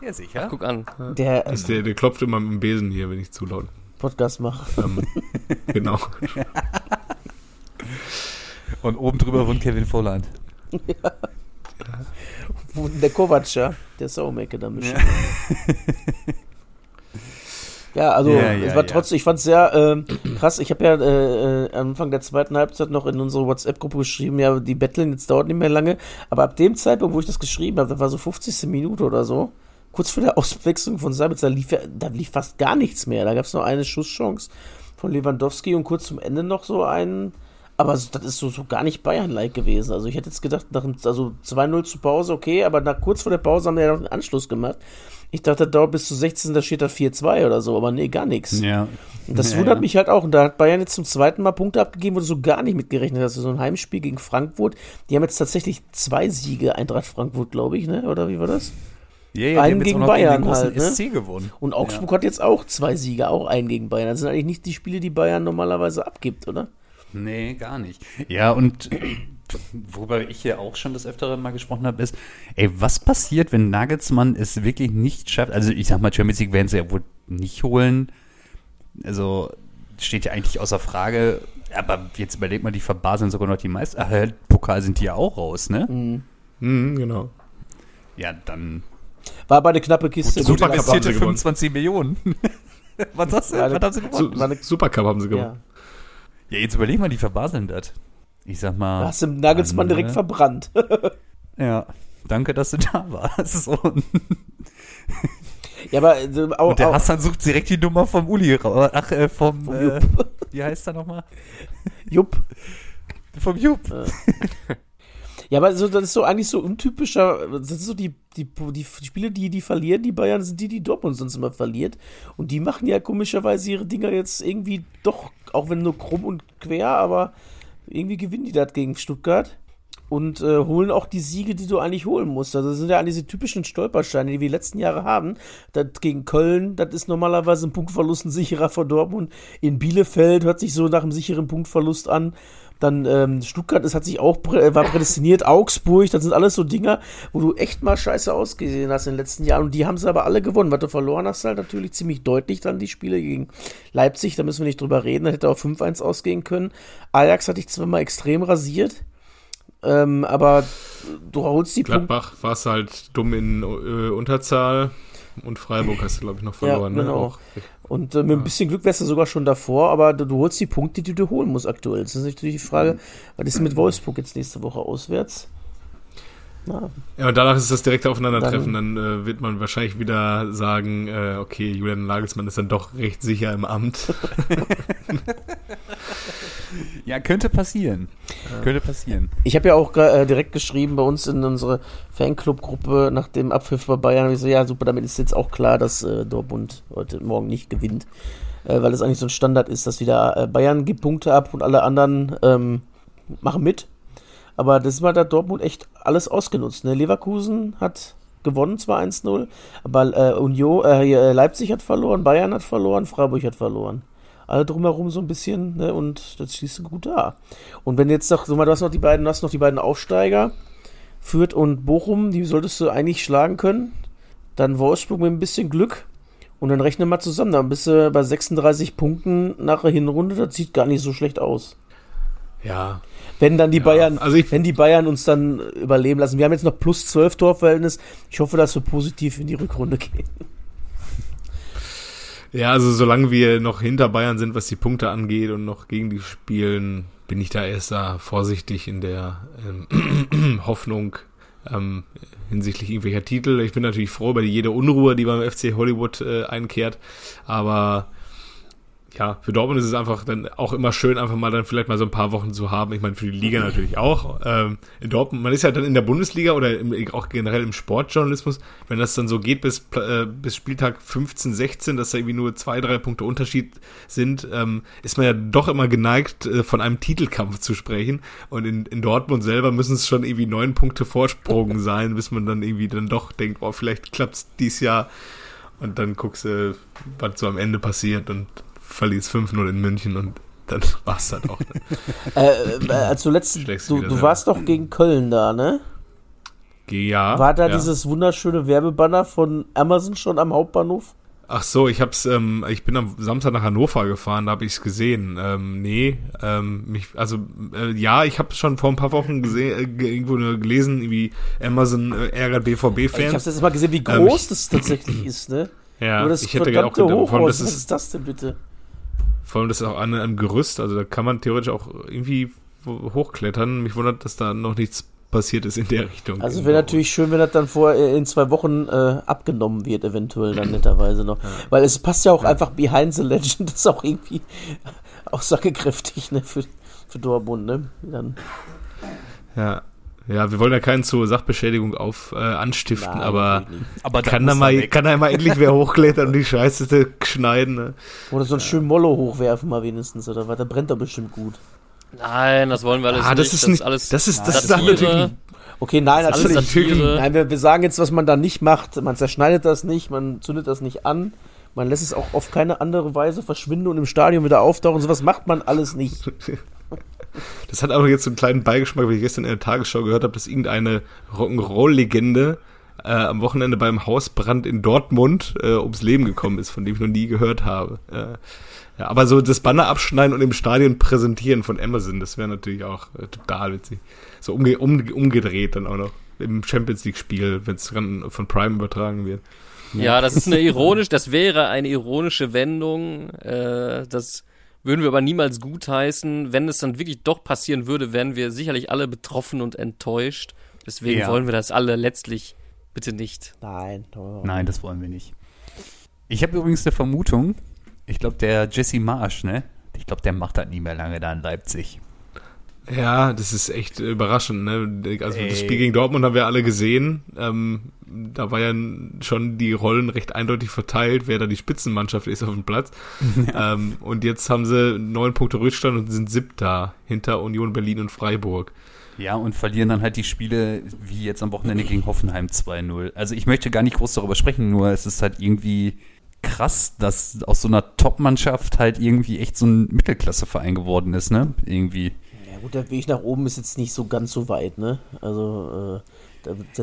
Ja, sicher. Ach, guck an. Der, ist der, der klopft immer mit dem Besen hier, wenn ich zu laut Podcast mache. Ähm, genau. Und oben drüber wohnt Kevin Volland. Ja. ja. Der Kovac, ja. Der Saumaker da Ja. Ja, also ja, ja, es war trotzdem, ja. ich fand es sehr äh, krass. Ich habe ja äh, äh, Anfang der zweiten Halbzeit noch in unsere WhatsApp-Gruppe geschrieben, ja, die Betteln jetzt dauert nicht mehr lange. Aber ab dem Zeitpunkt, wo ich das geschrieben habe, das war so 50. Minute oder so, kurz vor der Auswechslung von Sabitzer, lief da lief fast gar nichts mehr. Da gab es noch eine Schusschance von Lewandowski und kurz zum Ende noch so einen. Aber das ist so, so gar nicht Bayern-like gewesen. Also ich hätte jetzt gedacht, nach, also 2-0 zur Pause, okay, aber nach, kurz vor der Pause haben wir ja noch einen Anschluss gemacht. Ich dachte, das dauert bis zu 16, da steht da 4-2 oder so, aber nee, gar nichts. Ja. Und das ja, wundert ja. mich halt auch. Und da hat Bayern jetzt zum zweiten Mal Punkte abgegeben, wo du so gar nicht mitgerechnet hast. So ein Heimspiel gegen Frankfurt. Die haben jetzt tatsächlich zwei Siege, Eintracht Frankfurt, glaube ich, ne? Oder wie war das? Ja, ja, einen gegen Bayern gegen halt. Ne? SC gewonnen. Und Augsburg ja. hat jetzt auch zwei Siege, auch einen gegen Bayern. Das sind eigentlich nicht die Spiele, die Bayern normalerweise abgibt, oder? Nee, gar nicht. Ja, und worüber ich ja auch schon das Öfteren mal gesprochen habe, ist, ey, was passiert, wenn Nagelsmann es wirklich nicht schafft? Also ich sag mal, Champions League werden sie ja wohl nicht holen. Also steht ja eigentlich außer Frage. Aber jetzt überlegt mal, die verbaseln sogar noch die meisten. Ach, Pokal sind die ja auch raus, ne? Mhm. Mhm, genau. Ja, dann. War aber eine knappe Kiste. Super Cup haben sie 25 Millionen. was hast du? Was haben sie gewonnen? Supercup haben sie gewonnen. Ja. Ja, jetzt überleg mal, die verbaseln das ich sag mal. Du hast den Nagelsmann andere. direkt verbrannt. ja, danke, dass du da warst. Und ja, aber also, auch, Und der Hassan sucht direkt die Nummer vom Uli raus. Ach, äh, vom, vom äh, wie heißt er nochmal? Jupp. Vom Jupp. Ja, aber so, das ist so eigentlich so untypischer, das sind so die, die, die Spiele, die die verlieren, die Bayern sind die, die Dortmund sonst immer verliert. Und die machen ja komischerweise ihre Dinger jetzt irgendwie doch, auch wenn nur krumm und quer, aber irgendwie gewinnen die das gegen Stuttgart und äh, holen auch die Siege, die du eigentlich holen musst. Also das sind ja diese typischen Stolpersteine, die wir die letzten Jahre haben. Das gegen Köln, das ist normalerweise ein Punktverlust ein sicherer vor Dortmund. In Bielefeld hört sich so nach einem sicheren Punktverlust an. Dann ähm, Stuttgart, das hat sich auch prä war prädestiniert, Augsburg, das sind alles so Dinger, wo du echt mal scheiße ausgesehen hast in den letzten Jahren. Und die haben sie aber alle gewonnen. Was du verloren hast, halt natürlich ziemlich deutlich dann die Spiele gegen Leipzig, da müssen wir nicht drüber reden, da hätte auch 5-1 ausgehen können. Ajax hatte ich zweimal extrem rasiert. Ähm, aber du holst die Gladbach war es halt dumm in äh, Unterzahl und Freiburg hast du, glaube ich, noch verloren. Ja, ne? genau. Ne? Und äh, mit ein bisschen Glück wärst du sogar schon davor, aber du, du, holst die Punkte, die du holen musst aktuell. Das ist natürlich die Frage, was ist mit Wolfsburg jetzt nächste Woche auswärts? Na. Ja, und danach ist das direkte Aufeinandertreffen. Dann, dann äh, wird man wahrscheinlich wieder sagen, äh, okay, Julian Nagelsmann ist dann doch recht sicher im Amt. ja, könnte passieren. Ja. Könnte passieren. Ich habe ja auch äh, direkt geschrieben bei uns in unsere Fanclub-Gruppe nach dem Abpfiff bei Bayern. Ich so, ja, super, damit ist jetzt auch klar, dass äh, Dortmund heute Morgen nicht gewinnt. Äh, weil es eigentlich so ein Standard ist, dass wieder äh, Bayern gibt Punkte ab und alle anderen ähm, machen mit. Aber das war da Dortmund echt alles ausgenutzt. Ne? Leverkusen hat gewonnen, zwar 1-0, aber äh, Union, äh, äh, Leipzig hat verloren, Bayern hat verloren, Freiburg hat verloren. Alle drumherum so ein bisschen, ne? Und das schließt gut da. Und wenn jetzt noch, so mal, du hast noch die beiden, hast noch die beiden Aufsteiger, Fürth und Bochum, die solltest du eigentlich schlagen können. Dann Wolfsburg mit ein bisschen Glück. Und dann rechne mal zusammen. Dann bist du bei 36 Punkten nach der Hinrunde. Das sieht gar nicht so schlecht aus. Ja, wenn dann die ja, Bayern, also ich, wenn die Bayern uns dann überleben lassen. Wir haben jetzt noch plus 12 Torverhältnis. Ich hoffe, dass wir positiv in die Rückrunde gehen. Ja, also solange wir noch hinter Bayern sind, was die Punkte angeht und noch gegen die spielen, bin ich da erst da vorsichtig in der ähm, Hoffnung ähm, hinsichtlich irgendwelcher Titel. Ich bin natürlich froh über jede Unruhe, die beim FC Hollywood äh, einkehrt, aber ja, für Dortmund ist es einfach dann auch immer schön, einfach mal dann vielleicht mal so ein paar Wochen zu haben. Ich meine, für die Liga natürlich auch. Ähm, in Dortmund, man ist ja dann in der Bundesliga oder im, auch generell im Sportjournalismus, wenn das dann so geht bis, äh, bis Spieltag 15, 16, dass da irgendwie nur zwei, drei Punkte Unterschied sind, ähm, ist man ja doch immer geneigt, äh, von einem Titelkampf zu sprechen. Und in, in Dortmund selber müssen es schon irgendwie neun Punkte Vorsprung sein, bis man dann irgendwie dann doch denkt, oh, vielleicht klappt es dieses Jahr. Und dann guckst du, was so am Ende passiert und verlierst 5-0 in München und dann war es dann auch. äh, äh, als du letzten, du, du warst doch gegen Köln da, ne? Ja. War da ja. dieses wunderschöne Werbebanner von Amazon schon am Hauptbahnhof? Ach so, ich hab's, ähm, ich bin am Samstag nach Hannover gefahren, da habe ich's gesehen. Ähm, nee, ähm, mich, also äh, ja, ich habe schon vor ein paar Wochen gesehen, äh, irgendwo gelesen, wie Amazon äh, ärgert BVB-Fans. Ich habe jetzt mal gesehen, wie ähm, groß das tatsächlich ist, ne? Ja, ich hätte auch gedacht, Hochhaus, das ist, was ist das denn bitte? Vor allem das ist auch an einem Gerüst, also da kann man theoretisch auch irgendwie hochklettern. Mich wundert, dass da noch nichts passiert ist in der Richtung. Also wäre natürlich schön, wenn das dann vor in zwei Wochen äh, abgenommen wird, eventuell dann netterweise noch. Ja. Weil es passt ja auch ja. einfach behind the legend, das ist auch irgendwie aussagekräftig, ne, für, für Dortmund, ne? Dann. Ja. Ja, wir wollen ja keinen zur Sachbeschädigung auf äh, anstiften, Nein, aber, aber kann, da mal, kann da mal endlich wer hochklettern und die Scheiße schneiden. Ne? Oder so ein schön Mollo hochwerfen mal wenigstens, oder was? Da brennt doch bestimmt gut. Nein, das wollen wir alles ah, das nicht. Ist das nicht, alles, das ist, das, das ist natürlich. Okay, nein, natürlich. Nein, wir, wir sagen jetzt, was man da nicht macht. Man zerschneidet das nicht, man zündet das nicht an. Man lässt es auch auf keine andere Weise verschwinden und im Stadion wieder auftauchen. Sowas macht man alles nicht. Das hat auch jetzt so einen kleinen Beigeschmack, wie ich gestern in der Tagesschau gehört habe, dass irgendeine Rock'n'Roll-Legende äh, am Wochenende beim Hausbrand in Dortmund äh, ums Leben gekommen ist, von dem ich noch nie gehört habe. Äh, ja, aber so das Banner abschneiden und im Stadion präsentieren von Amazon, das wäre natürlich auch äh, total witzig. So umge um, umgedreht dann auch noch im Champions League-Spiel, wenn es von Prime übertragen wird. Ja, das ist eine ironisch, das wäre eine ironische Wendung, äh, das würden wir aber niemals gutheißen. Wenn es dann wirklich doch passieren würde, wären wir sicherlich alle betroffen und enttäuscht. Deswegen ja. wollen wir das alle letztlich bitte nicht. Nein. Oh. Nein, das wollen wir nicht. Ich habe übrigens eine Vermutung. Ich glaube, der Jesse Marsch, ne? Ich glaube, der macht halt nie mehr lange da in Leipzig. Ja, das ist echt überraschend. Ne? Also Ey. das Spiel gegen Dortmund haben wir alle gesehen. Ähm, da war ja schon die Rollen recht eindeutig verteilt, wer da die Spitzenmannschaft ist auf dem Platz. Ja. Ähm, und jetzt haben sie neun Punkte Rückstand und sind siebter hinter Union Berlin und Freiburg. Ja, und verlieren dann halt die Spiele wie jetzt am Wochenende gegen Hoffenheim 2-0. Also ich möchte gar nicht groß darüber sprechen, nur es ist halt irgendwie krass, dass aus so einer Top-Mannschaft halt irgendwie echt so ein Mittelklasseverein geworden ist, ne? Irgendwie gut, der Weg nach oben ist jetzt nicht so ganz so weit, ne? Also, äh,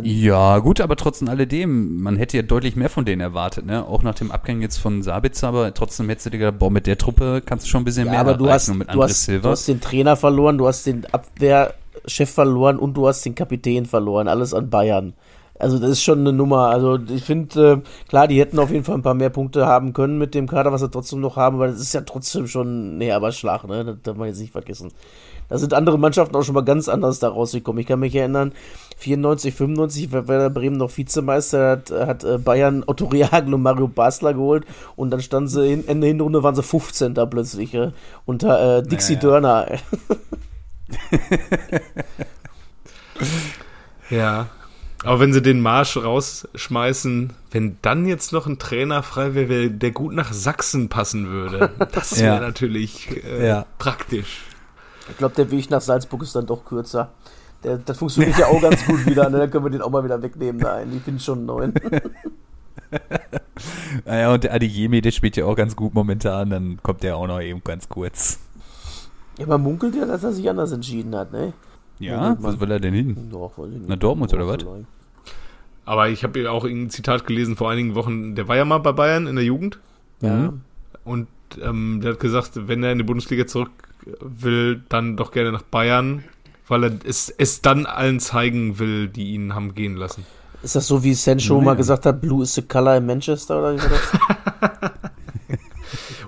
ja, gut, aber trotzdem alledem, man hätte ja deutlich mehr von denen erwartet, ne? Auch nach dem Abgang jetzt von Sabitzer, aber trotzdem hättest du dir gedacht, boah, mit der Truppe kannst du schon ein bisschen ja, mehr aber du hast, mit du, hast, du hast den Trainer verloren, du hast den Abwehrchef verloren und du hast den Kapitän verloren, alles an Bayern. Also das ist schon eine Nummer. Also ich finde, äh, klar, die hätten auf jeden Fall ein paar mehr Punkte haben können mit dem Kader, was sie trotzdem noch haben, aber das ist ja trotzdem schon ein herber Schlag, ne? Das darf man jetzt nicht vergessen. Da sind andere Mannschaften auch schon mal ganz anders da rausgekommen. Ich kann mich erinnern, 94, 95 war Werder Bremen noch Vizemeister, hat, hat äh, Bayern Otto Reagel und Mario Basler geholt und dann standen sie in, Ende Hinrunde waren sie 15. da plötzlich, ja? unter äh, Dixie naja. Dörner. ja. Aber wenn sie den Marsch rausschmeißen, wenn dann jetzt noch ein Trainer frei wäre, der gut nach Sachsen passen würde, das wäre ja. natürlich äh, ja. praktisch. Ich glaube, der Weg nach Salzburg ist dann doch kürzer. Der, das funktioniert ja auch ganz gut wieder. Ne? Dann können wir den auch mal wieder wegnehmen. Nein, ich bin schon neun. naja, und der Adiyemi, der spielt ja auch ganz gut momentan. Dann kommt der auch noch eben ganz kurz. Ja, man munkelt ja, dass er sich anders entschieden hat, ne? Ja, was will er denn hin? Doch, Na, Dortmund oder was? Aber ich habe ja auch ein Zitat gelesen vor einigen Wochen, der war ja mal bei Bayern in der Jugend. Ja. Mhm. Und ähm, der hat gesagt, wenn er in die Bundesliga zurück will, dann doch gerne nach Bayern, weil er es, es dann allen zeigen will, die ihn haben gehen lassen. Ist das so, wie Sancho naja. mal gesagt hat, Blue is the color in Manchester oder wie war das?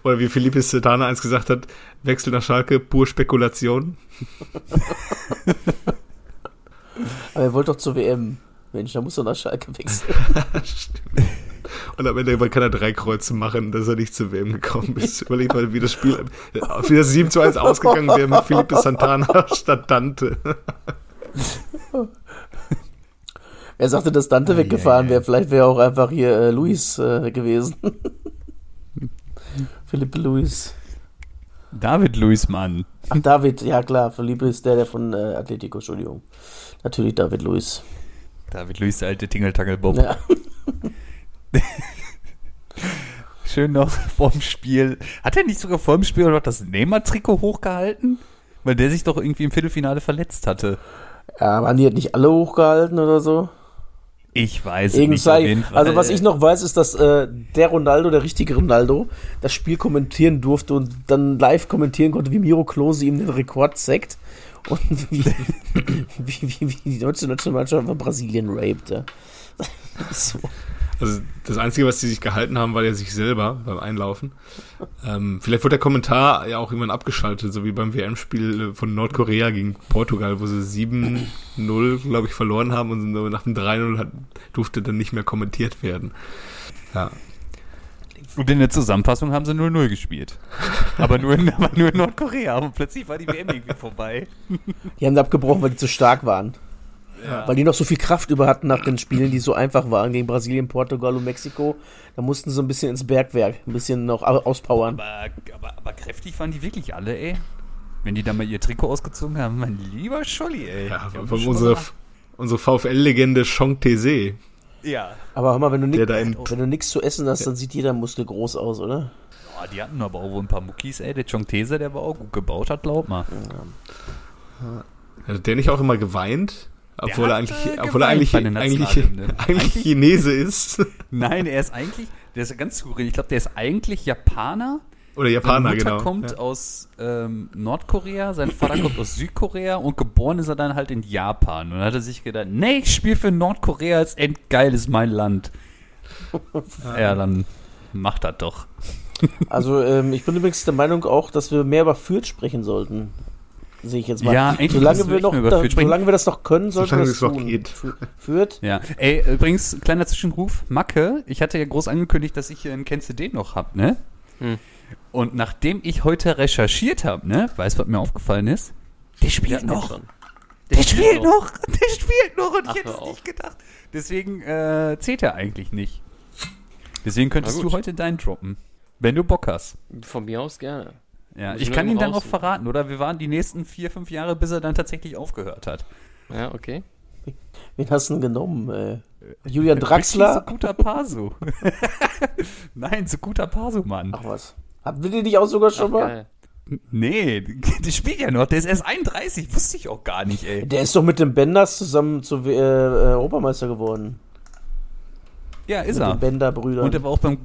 oder wie Philippe Setana eins gesagt hat, Wechsel nach Schalke, pur Spekulation. Aber er wollte doch zur WM. Mensch, da muss er nach Schalke wechseln. Stimmt. Und am Ende kann er drei Kreuze machen, dass er nicht zu WM gekommen ist. Überleg mal, wie das Spiel, wie das 7 zu 1 ausgegangen wäre mit Felipe Santana statt Dante. Wer sagte, dass Dante oh, weggefahren yeah, wäre? Vielleicht wäre auch einfach hier äh, Luis äh, gewesen. Philippe Luis. David Luis, Mann. Ach, David, ja klar. Philippe ist der, der von äh, Atletico, Entschuldigung. Natürlich David Luis. David Luis, der alte Tingeltangelbob. Ja. Schön noch vorm Spiel. Hat er nicht sogar vorm Spiel noch das Neymar-Trikot hochgehalten? Weil der sich doch irgendwie im Viertelfinale verletzt hatte. Ja, waren die halt nicht alle hochgehalten oder so? Ich weiß es nicht. Auf jeden Fall. Also was ich noch weiß, ist, dass äh, der Ronaldo, der richtige Ronaldo, das Spiel kommentieren durfte und dann live kommentieren konnte, wie Miro Klose ihm den Rekord zeigt und wie, wie, wie, wie die deutsche Nationalmannschaft von Brasilien rapte. so. Also das Einzige, was sie sich gehalten haben, war ja sich selber beim Einlaufen. Ähm, vielleicht wurde der Kommentar ja auch irgendwann abgeschaltet, so wie beim WM-Spiel von Nordkorea gegen Portugal, wo sie 7-0, glaube ich, verloren haben und nach dem 3-0 durfte dann nicht mehr kommentiert werden. Ja. Und in der Zusammenfassung haben sie 0-0 gespielt. Aber nur, in, aber nur in Nordkorea. Und plötzlich war die WM irgendwie vorbei. Die haben abgebrochen, weil die zu stark waren. Ja. Weil die noch so viel Kraft über hatten nach den Spielen, die so einfach waren gegen Brasilien, Portugal und Mexiko. Da mussten sie so ein bisschen ins Bergwerk, ein bisschen noch auspowern. Aber, aber, aber kräftig waren die wirklich alle, ey. Wenn die da mal ihr Trikot ausgezogen haben, mein lieber Scholli, ey. Ja, von unsere, unsere VfL-Legende Chong Tese. Ja. Aber hör mal, wenn du, nix, wenn du nichts zu essen hast, dann sieht jeder Muskel groß aus, oder? Ja, die hatten aber auch wohl ein paar Muckis, ey. Der Chong Tese, der war auch gut gebaut hat, glaub mal. Ja. Hat der nicht auch immer geweint? Obwohl er eigentlich, äh, obwohl er eigentlich, eigentlich, eigentlich Chinese ist. Nein, er ist eigentlich, der ist ganz skurril. Ich glaube, der ist eigentlich Japaner. Oder Japaner, Mutter genau. kommt ja. aus ähm, Nordkorea, sein Vater kommt aus Südkorea und geboren ist er dann halt in Japan. Und dann hat er sich gedacht, nee, ich spiele für Nordkorea, ist endgeil, ist mein Land. ja, dann macht das doch. Also ähm, ich bin übrigens der Meinung auch, dass wir mehr über Fürth sprechen sollten sehe ich jetzt mal. Ja, solange wir noch, da, solange wir das noch können, sollten wir das tun. Geht. Führt. Ja. Ey, übrigens, kleiner Zwischenruf, Macke, ich hatte ja groß angekündigt, dass ich hier einen Kennst du den noch hab, ne? Hm. Und nachdem ich heute recherchiert habe, ne, weißt du, was mir aufgefallen ist? Der spielt noch. Der, der spielt noch. Der spielt noch und Ach, ich hätte es nicht gedacht. Deswegen äh, zählt er eigentlich nicht. Deswegen könntest du heute deinen droppen. Wenn du Bock hast. Von mir aus gerne. Ja, ich kann ihn dann auch verraten, oder? Wir waren die nächsten vier, fünf Jahre, bis er dann tatsächlich aufgehört hat. Ja, okay. Wen hast du denn genommen? Äh, Julian Draxler? So guter Paso. Nein, so guter Paso, Mann. Ach was. Wir den nicht auch sogar schon Ach, mal? Geil. Nee, der spielt ja noch. Der ist erst 31. Wusste ich auch gar nicht, ey. Der ist doch mit dem Benders zusammen zu äh, Europameister geworden. Ja, ist mit er. Den Bender-Brüdern. Und der war auch beim,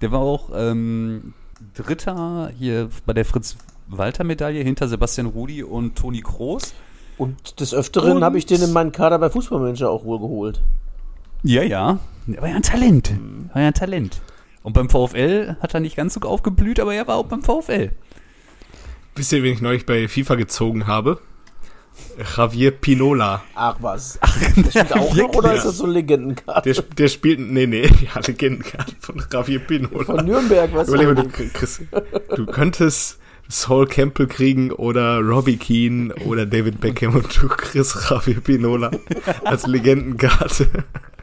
der war auch ähm, Dritter hier bei der Fritz-Walter-Medaille hinter Sebastian Rudi und Toni Kroos. Und des Öfteren habe ich den in meinen Kader bei Fußballmanager auch wohl geholt. Ja, ja. Er war ja ein Talent. Mhm. War ja ein Talent. Und beim VfL hat er nicht ganz so aufgeblüht, aber er war auch beim VfL. Wisst ihr, wen ich neulich bei FIFA gezogen habe? Javier Pinola. Ach was. Ach, der spielt auch noch oder ist das so eine Legendenkarte? Der, der spielt, nee, nee, ja, Legendenkarte von Javier Pinola. Von Nürnberg, was Überleg mal, du, Chris, du könntest Saul Campbell kriegen oder Robbie Keane oder David Beckham und du kriegst Javier Pinola als Legendenkarte.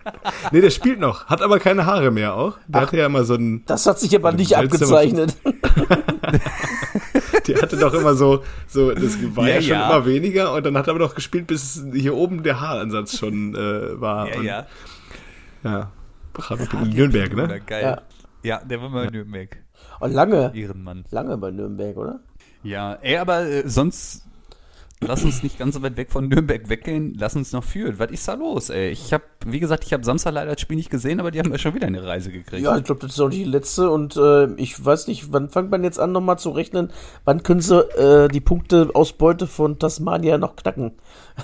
nee, der spielt noch, hat aber keine Haare mehr auch. Der Ach, hatte ja immer so ein. Das hat sich aber nicht abgezeichnet. Der hatte doch immer so, so das war ja, ja schon ja. immer weniger und dann hat er aber noch gespielt, bis hier oben der Haaransatz schon äh, war. Ja, und, ja. Ja. in Nürnberg, ne? Geil. Ja. ja, der war mal in Nürnberg. Und lange. Ehrenmann. Lange bei Nürnberg, oder? Ja, ey, aber äh, sonst lass uns nicht ganz so weit weg von Nürnberg weggehen, lass uns noch führen. Was ist da los, ey? Ich habe, wie gesagt, ich habe Samstag leider das Spiel nicht gesehen, aber die haben ja schon wieder eine Reise gekriegt. Ja, ich glaube, das ist auch die letzte und äh, ich weiß nicht, wann fängt man jetzt an, nochmal zu rechnen? Wann können sie äh, die Punkteausbeute von Tasmania noch knacken?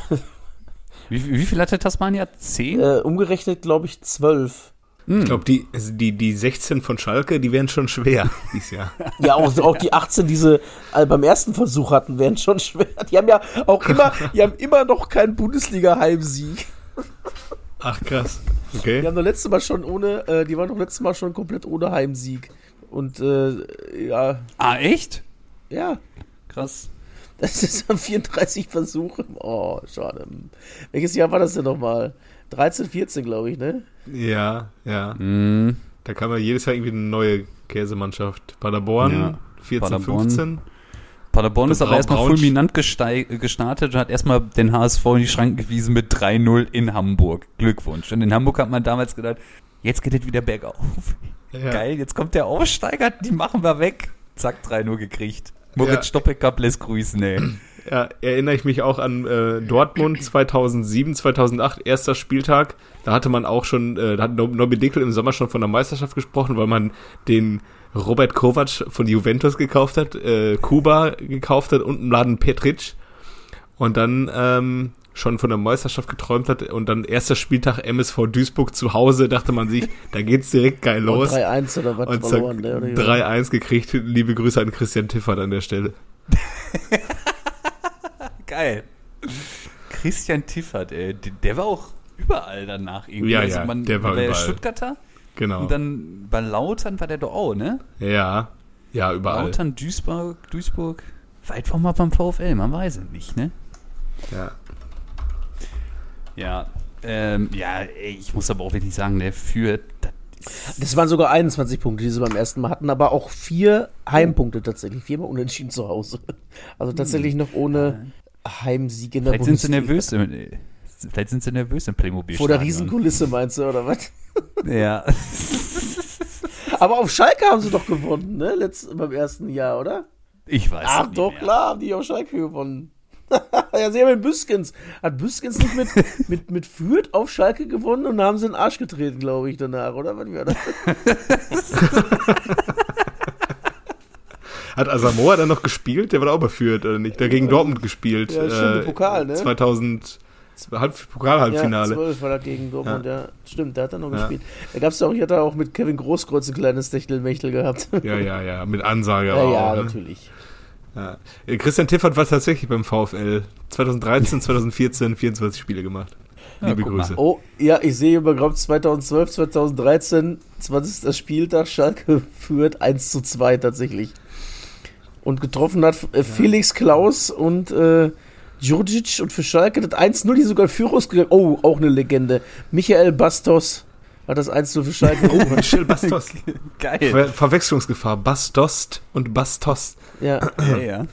wie, wie viel hatte Tasmania? Zehn? Äh, umgerechnet, glaube ich, zwölf. Hm. Ich glaube, die, die, die 16 von Schalke, die wären schon schwer dieses Jahr. ja, auch, auch die 18, die sie äh, beim ersten Versuch hatten, wären schon schwer. Die haben ja auch immer, die haben immer noch keinen Bundesliga-Heimsieg. Ach krass. Okay. Die haben doch letztes Mal schon ohne, äh, die waren doch letztes Mal schon komplett ohne Heimsieg. Und äh, ja. Ah, echt? Ja. Krass. Das ist 34 Versuche. Oh, schade. Welches Jahr war das denn nochmal? 13, 14, glaube ich, ne? Ja, ja. Mhm. Da kam ja jedes Jahr irgendwie eine neue Käsemannschaft. Paderborn, ja. 14, Paderborn. 15. Paderborn ist aber erstmal fulminant gestartet und hat erstmal den HSV in die Schranken gewiesen mit 3-0 in Hamburg. Glückwunsch. Und in Hamburg hat man damals gedacht, jetzt geht es wieder bergauf. Ja. Geil, jetzt kommt der Aufsteiger, die machen wir weg. Zack, 3-0 gekriegt. Moritz ja. Stoppelkamp lässt grüßen, ey. Ja, erinnere ich mich auch an äh, Dortmund 2007, 2008, erster Spieltag. Da hatte man auch schon, äh, da hat Nobby Dickel im Sommer schon von der Meisterschaft gesprochen, weil man den Robert Kovac von Juventus gekauft hat, äh, Kuba gekauft hat und Mladen Petric. Und dann ähm, schon von der Meisterschaft geträumt hat und dann erster Spieltag MSV Duisburg zu Hause, dachte man sich, da geht's direkt geil los. 3-1 oder was verloren, 3-1 gekriegt. Liebe Grüße an Christian Tiffert an der Stelle. Geil. Christian Tiffert, ey, der war auch überall danach irgendwie. Ja, also ja, man, der war, war überall. Stuttgarter. Genau. Und dann bei Lautern war der doch auch, ne? Ja, ja, überall. Lautern, Duisburg, Duisburg. Weit war mal beim VfL, man weiß es nicht, ne? Ja. Ja, ähm, ja, ich muss aber auch wirklich sagen, der führt. Das waren sogar 21 Punkte, die sie beim ersten Mal hatten, aber auch vier Heimpunkte tatsächlich. Viermal unentschieden zu Hause. Also tatsächlich noch ohne Heimsieg in der Vielleicht Bundesliga. sind sie nervös. Vielleicht sind sie nervös im Playmobil. Vor der Riesenkulisse meinst du, oder was? Ja. Aber auf Schalke haben sie doch gewonnen, ne? Letzt, beim ersten Jahr, oder? Ich weiß Ach nicht doch, mehr. klar, haben die auf Schalke gewonnen. ja, sie haben mit Büskens. Hat Büskens nicht mit, mit, mit Fürth auf Schalke gewonnen und haben sie in den Arsch getreten, glaube ich, danach, oder? Was war das? Hat Asamoah dann noch gespielt? Der war auch überführt, oder nicht? Der gegen Dortmund gespielt. Ja, stimmt, äh, Pokal, ne? 2000. Pokal-Halbfinale. Ja, 12 war das gegen Dortmund, ja. ja. Stimmt, der hat dann noch ja. gespielt. Da gab's ja auch, ich hatte auch mit Kevin Großkreuz ein kleines Techtelmechtel gehabt. Ja, ja, ja, mit Ansage ja, auch. Ja, ne? natürlich. Ja. Äh, Christian Tiffert war tatsächlich beim VfL. 2013, 2014, 24 Spiele gemacht. Liebe Grüße. Oh, ja, ich sehe überhaupt 2012, 2013, 20. Spieltag, Schalke führt 1 zu 2 tatsächlich und getroffen hat äh, Felix Klaus und äh, Djurdjic und für Schalke das 1-0, die sogar Führungs Oh, auch eine Legende. Michael Bastos hat das 1-0 für Schalke. Oh, Michel Bastos. Geil. Ver Verwechslungsgefahr. Bastost und Bastos. Ja. ja, ja.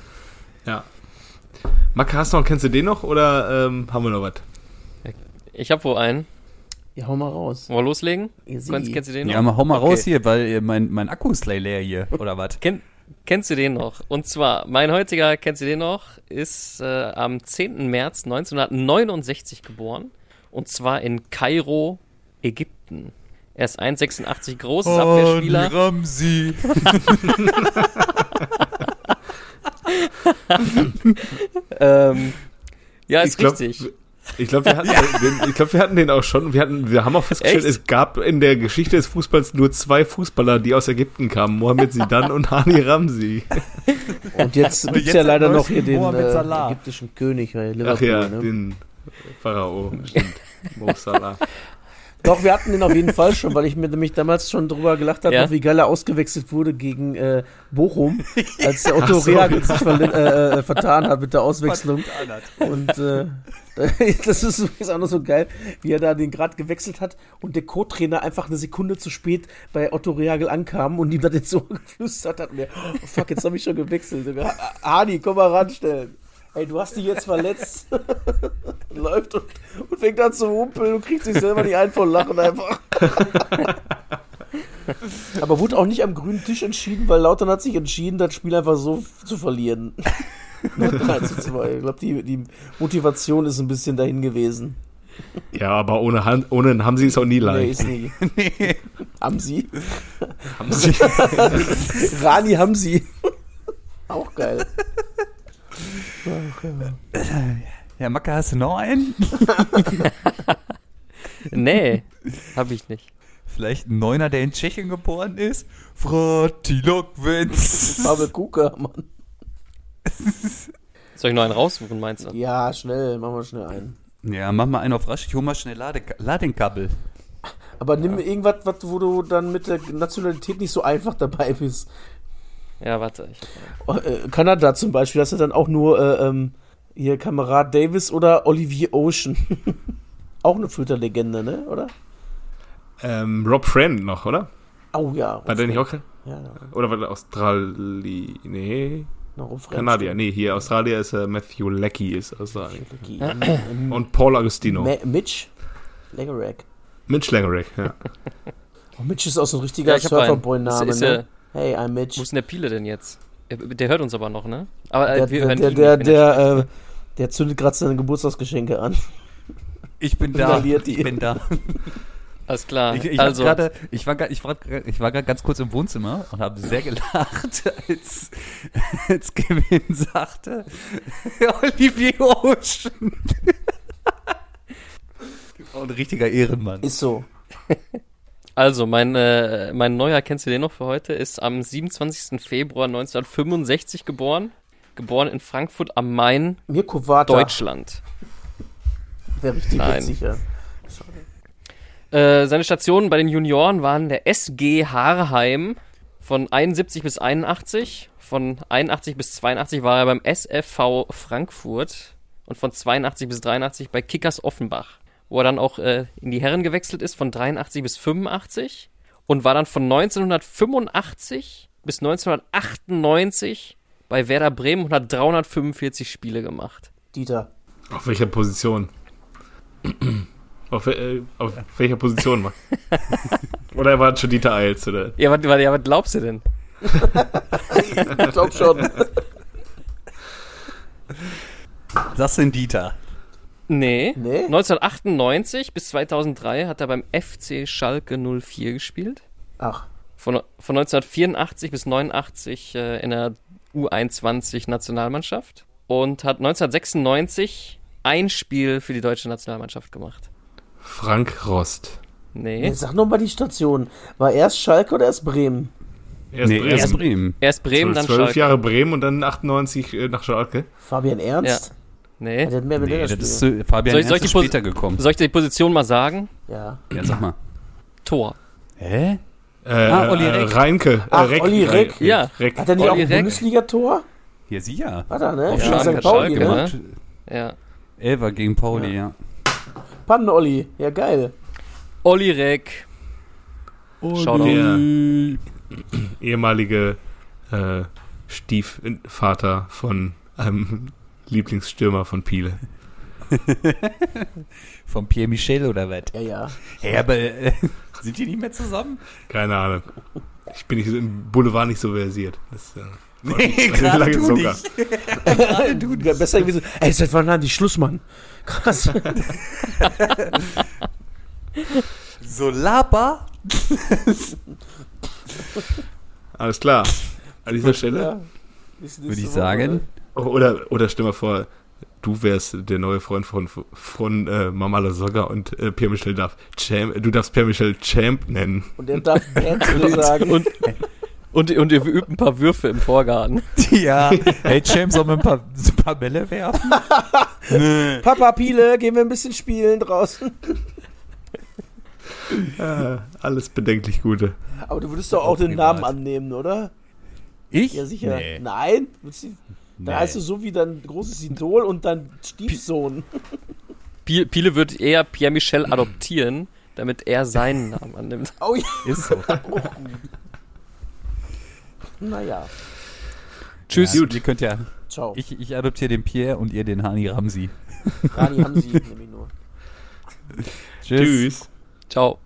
Ja. Marke, hast du noch, kennst du den noch oder ähm, haben wir noch was? Ich hab wohl einen. Ja, hau mal raus. Wollen wir loslegen? Kennst, kennst du den noch? Ja, hau mal okay. raus hier, weil mein, mein Akku ist leer hier, oder was? Kennt Kennst du den noch? Und zwar, mein heutiger, kennst du den noch, ist äh, am 10. März 1969 geboren. Und zwar in Kairo, Ägypten. Er ist 1,86 groß, ist Abwehrspieler. Ramsi. ähm, ja, ist glaub, richtig. Ich glaube, wir, hatten den- ich glaub, wir hatten den auch schon. Wir, hatten, wir haben auch festgestellt, Echt? es gab in der Geschichte des Fußballs nur zwei Fußballer, die aus Ägypten kamen. Mohamed Zidane und Hani Ramsi. Und jetzt gibt's jetzt ja leider noch hier den äh, Salah. ägyptischen König bei Ach Liverpool. ja, ne? den Pharao. Stimmt. Mo Salah. Doch, wir hatten den auf jeden Fall schon, weil ich mir nämlich damals schon drüber gelacht habe, Ja? wie geil er ausgewechselt wurde gegen äh, Bochum, als der Otto so. Reagel sich verli- äh, äh, vertan hat mit der Auswechslung. Und äh, das ist übrigens auch noch so geil, wie er da den Grad gewechselt hat und der Co-Trainer einfach eine Sekunde zu spät bei Otto Reagel ankam und ihm dann ins Ohr geflüstert hat. Und er, oh fuck, jetzt habe ich schon gewechselt. Ha- Hani, komm mal ranstellen. Ey, du hast dich jetzt verletzt. Läuft und, und fängt an zu humpeln und kriegt sich selber nicht ein vor Lachen einfach. Aber wurde auch nicht am grünen Tisch entschieden, weil Lautern hat sich entschieden, das Spiel einfach so zu verlieren. 3 zu 2. Ich glaube, die, die Motivation ist ein bisschen dahin gewesen. Ja, aber ohne, Han ohne einen Hamsi ist auch nie Nee, leicht. ist nie. Haben sie? Hamsi. Rani haben sie. Auch geil. Ja, Macke, hast du noch einen? Nee, habe ich nicht. Vielleicht ein Neuner, der in Tschechien geboren ist? Fratilokwenz. Pavel Kuka, Mann. Soll ich noch einen raussuchen, meinst du? Ja, schnell, machen wir schnell einen. Ja, mach mal einen auf rasch. Ich hol mal schnell Lade Ladenkabel. Aber nimm irgendwas, was, wo du dann mit der Nationalität nicht so einfach dabei bist. Ja, warte. Ich Oh, äh, Kanada zum Beispiel, hast du dann auch nur äh, ähm, hier Kamerad Davis oder Olivier Ocean. auch eine Flöterlegende, ne? Oder? ähm, Rob Friend noch, oder? Oh ja. War der nicht auch? Ja, ja. Oder war der Australi... Nee, Kanadier. Nee, hier Australier ist äh, Matthew Leckie ist Australien. Ähm, Und Paul Agostino. Ma- Mitch Legerack. Mitch Langerack, ja. Oh, Mitch ist auch so ein richtiger Ja. Surferboy-Name, Ist- ist, ne? Hey, I'm Mitch. Wo ist denn der Pile denn jetzt? Der, hört uns aber noch, ne? Aber äh, Der, wir der, hören der, ihn der, nicht, er der, äh, der zündet gerade seine Geburtstagsgeschenke an. Ich bin da. Ich bin da. Alles klar. Ich, ich, also, grade, ich war gerade ich war, ich war ganz kurz im Wohnzimmer und habe sehr gelacht, als, als Kevin sagte, Olivier Ocean. Oh, ein richtiger Ehrenmann. Ist so. Also mein, äh, mein neuer, kennst du den noch für heute, ist am 27. Februar 1965 geboren. Geboren in Frankfurt am Main, Mirko Vata. Deutschland. Wäre richtig Nein. ja. Äh, seine Stationen bei den Junioren waren der SG Haarheim von 71 bis 81. Von 81 bis 82 war er beim SFV Frankfurt und von 82 bis 83 bei Kickers Offenbach, wo er dann auch äh, in die Herren gewechselt ist von 83 bis 85 und war dann von 1985 bis 1998 bei Werder Bremen und hat 345 Spiele gemacht. Dieter. Auf welcher Position? auf, äh, auf welcher Position? Mann? oder er war schon Dieter Eils, oder? Ja, was, was, ja, was glaubst du denn? Ich glaub schon. Das sind Dieter. Nee. Nee? 1998 bis 2003 hat er beim FC Schalke 04 gespielt. Ach, Von, von 1984 bis 89 äh, in der U21 Nationalmannschaft. Und hat 1996 ein Spiel für die deutsche Nationalmannschaft gemacht. Frank Rost. Nee. sag noch mal die Station. War erst Schalke oder erst Bremen? Erst nee, Bremen. erst Bremen. Erst Bremen, dann Zwölf Schalke. Jahre Bremen und dann 98 äh, nach Schalke. Fabian Ernst? Nee. Der hat mehr mit Nee, das ist äh, Fabian Soll ich- soll ich die später gekommen. Soll ich dir die Position mal sagen? Ja. Ja, sag mal. Tor. Hä? Äh, Ah, Olli äh, Reck. Reinke. Äh, Ach, Olli Reck. Ja. Reck. Hat er nicht Olli auch ein Reck. Bundesliga-Tor? Ja, sie ja. Hat er, ne? Auf Schalke, St. Pauli, Schalke, ne? Ja. Elfer gegen Pauli, ja. Pannen-Olli. Ja, geil. Olli Reck. Der ehemalige äh, Stiefvater von einem Lieblingsstürmer von Piele. Von Pierre Michel oder was? Ja, ja. Hä, aber äh, sind die nicht mehr zusammen? Keine Ahnung. Ich bin nicht so im Boulevard nicht so versiert. Das, äh, Nee, gerade du nicht. du, besser gewesen. Ey, seit wann haben die Schluss, Mann? Krass. so Lapa. Alles klar. An dieser Stelle ja. würde ich sagen. Oder, oder stell mal vor, du wärst der neue Freund von, von äh, Mama Lasogga und äh, Pierre Michel darf Champ, du darfst Pierre Michel Champ nennen. Und er darf Band sagen. Und, und, und ihr übt ein paar Würfe im Vorgarten. Ja. Hey, Champ, sollen wir ein paar, ein paar Bälle werfen? Papa Piele, gehen wir ein bisschen spielen draußen. Ja, alles bedenklich Gute. Aber du würdest doch auch den Namen annehmen, oder? Ich? Ja, sicher. Nee. Nein? Dann heißt du so wie dein großes Idol und dein Stiefsohn. Piele wird eher Pierre Michel adoptieren, damit er seinen Namen annimmt. Oh ja. Ist so. naja. Tschüss. Ja, Gut. Ihr könnt ja. Ciao. Ich, ich adoptiere den Pierre und ihr den Hani Ramsi. Hani Ramsi, nehme ich nur. Tschüss. Tschüss. Ciao.